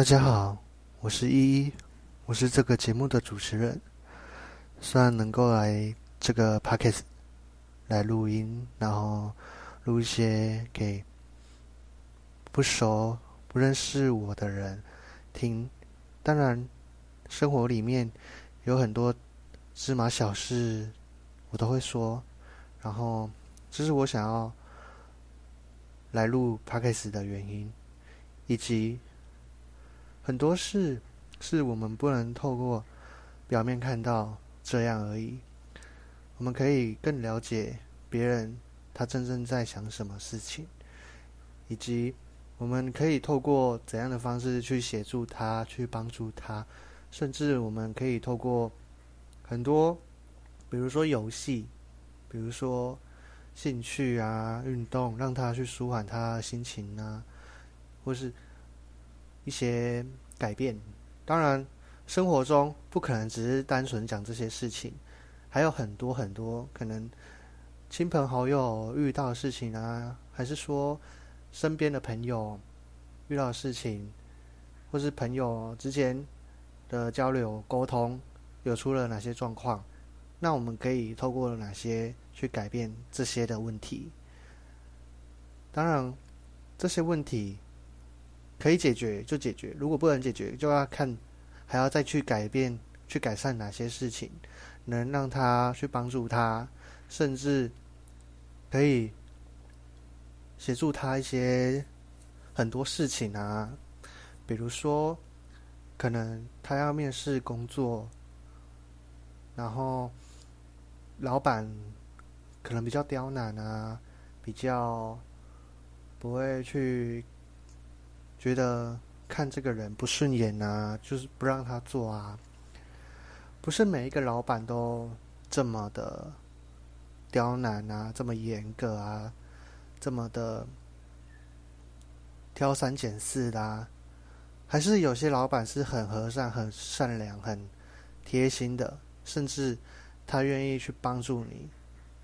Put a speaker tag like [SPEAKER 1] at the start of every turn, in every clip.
[SPEAKER 1] 大家好，我是依依，我是这个节目的主持人。虽然能够来这个 p o c k e t 来录音，然后录一些给不熟、不认识我的人听，当然生活里面有很多芝麻小事，我都会说。然后，这是我想要来录 p o c k e t 的原因，以及。很多事是我们不能透过表面看到这样而已。我们可以更了解别人他真正在想什么事情，以及我们可以透过怎样的方式去协助他、去帮助他，甚至我们可以透过很多，比如说游戏，比如说兴趣啊、运动，让他去舒缓他的心情啊，或是。一些改变，当然，生活中不可能只是单纯讲这些事情，还有很多很多可能亲朋好友遇到的事情啊，还是说身边的朋友遇到的事情，或是朋友之间的交流沟通有出了哪些状况，那我们可以透过哪些去改变这些的问题？当然，这些问题。可以解决就解决，如果不能解决，就要看还要再去改变、去改善哪些事情，能让他去帮助他，甚至可以协助他一些很多事情啊，比如说可能他要面试工作，然后老板可能比较刁难啊，比较不会去。觉得看这个人不顺眼啊，就是不让他做啊。不是每一个老板都这么的刁难啊，这么严格啊，这么的挑三拣四的。还是有些老板是很和善、很善良、很贴心的，甚至他愿意去帮助你，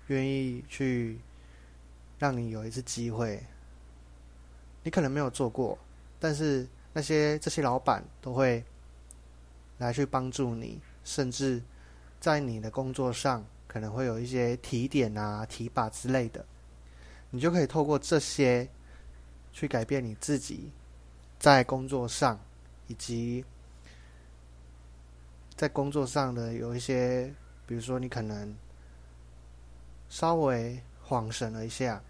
[SPEAKER 1] 愿意去让你有一次机会。你可能没有做过。但是那些这些老板都会来去帮助你，甚至在你的工作上可能会有一些提点啊、提拔之类的，你就可以透过这些去改变你自己在工作上，以及在工作上的有一些，比如说你可能稍微晃神了一下，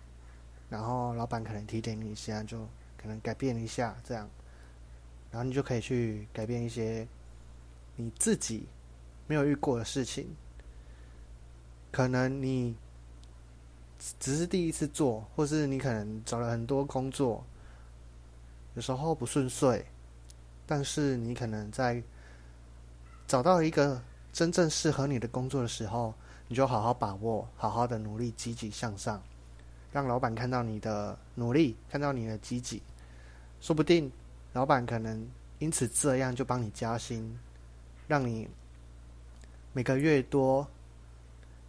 [SPEAKER 1] 然后老板可能提点你一下就。可能改变一下，这样，然后你就可以去改变一些你自己没有遇过的事情。可能你只是第一次做，或是你可能找了很多工作，有时候不顺遂，但是你可能在找到一个真正适合你的工作的时候，你就好好把握，好好的努力，积极向上。让老板看到你的努力，看到你的积极，说不定老板可能因此这样就帮你加薪，让你每个月多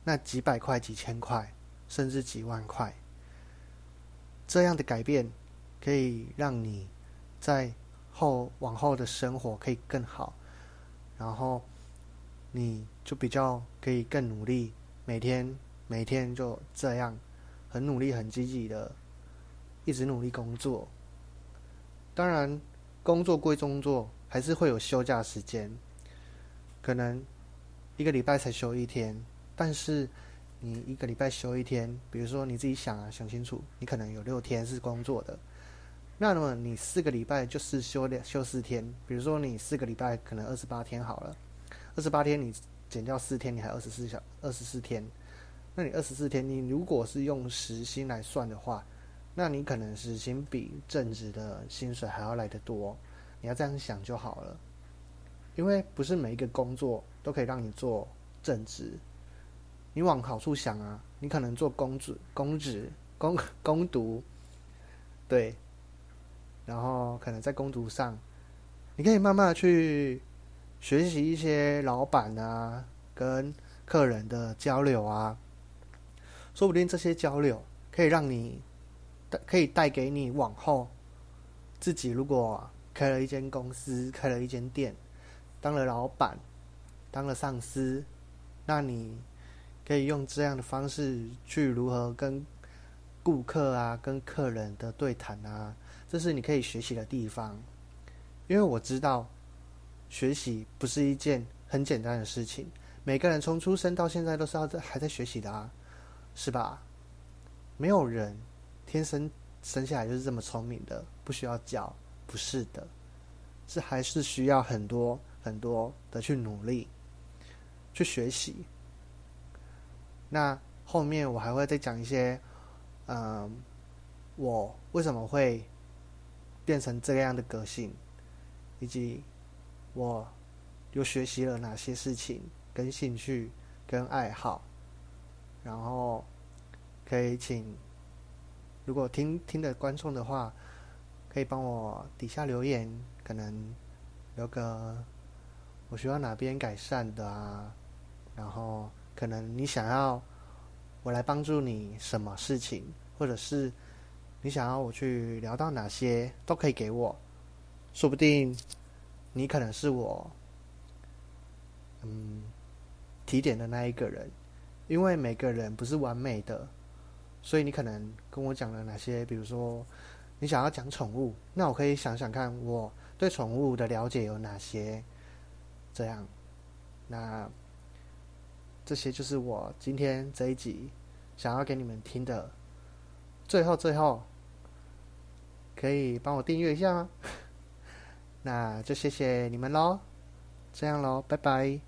[SPEAKER 1] 那几百块、几千块，甚至几万块。这样的改变可以让你在后往后的生活可以更好，然后你就比较可以更努力，每天每天就这样。很努力、很积极的，一直努力工作。当然，工作归工作，还是会有休假时间。可能一个礼拜才休一天，但是你一个礼拜休一天，比如说你自己想啊，想清楚，你可能有六天是工作的。那么你四个礼拜就是休两休四天，比如说你四个礼拜可能二十八天好了，二十八天你减掉四天，你还二十四小二十四天。那你二十四天，你如果是用时薪来算的话，那你可能时薪比正职的薪水还要来得多。你要这样想就好了，因为不是每一个工作都可以让你做正职。你往好处想啊，你可能做公职、公职、公公读，对，然后可能在攻读上，你可以慢慢去学习一些老板啊跟客人的交流啊。说不定这些交流可以让你带，可以带给你往后自己如果开了一间公司，开了一间店，当了老板，当了上司，那你可以用这样的方式去如何跟顾客啊、跟客人的对谈啊，这是你可以学习的地方。因为我知道，学习不是一件很简单的事情。每个人从出生到现在都是要在还在学习的啊，是吧？没有人天生生下来就是这么聪明的，不需要教，不是的，是还是需要很多很多的去努力，去学习。那后面我还会再讲一些，嗯，我为什么会变成这样的个性。以及我又学习了哪些事情、跟兴趣、跟爱好，然后可以请如果听听的观众的话，可以帮我底下留言，可能留个我需要哪边改善的啊，然后可能你想要我来帮助你什么事情，或者是你想要我去聊到哪些，都可以给我。说不定你可能是我，嗯，提点的那一个人，因为每个人不是完美的，所以你可能跟我讲了哪些，比如说你想要讲宠物，那我可以想想看我对宠物的了解有哪些，这样，那这些就是我今天这一集想要给你们听的。最后，最后，可以帮我订阅一下吗？那就谢谢你们喽，这样喽，拜拜。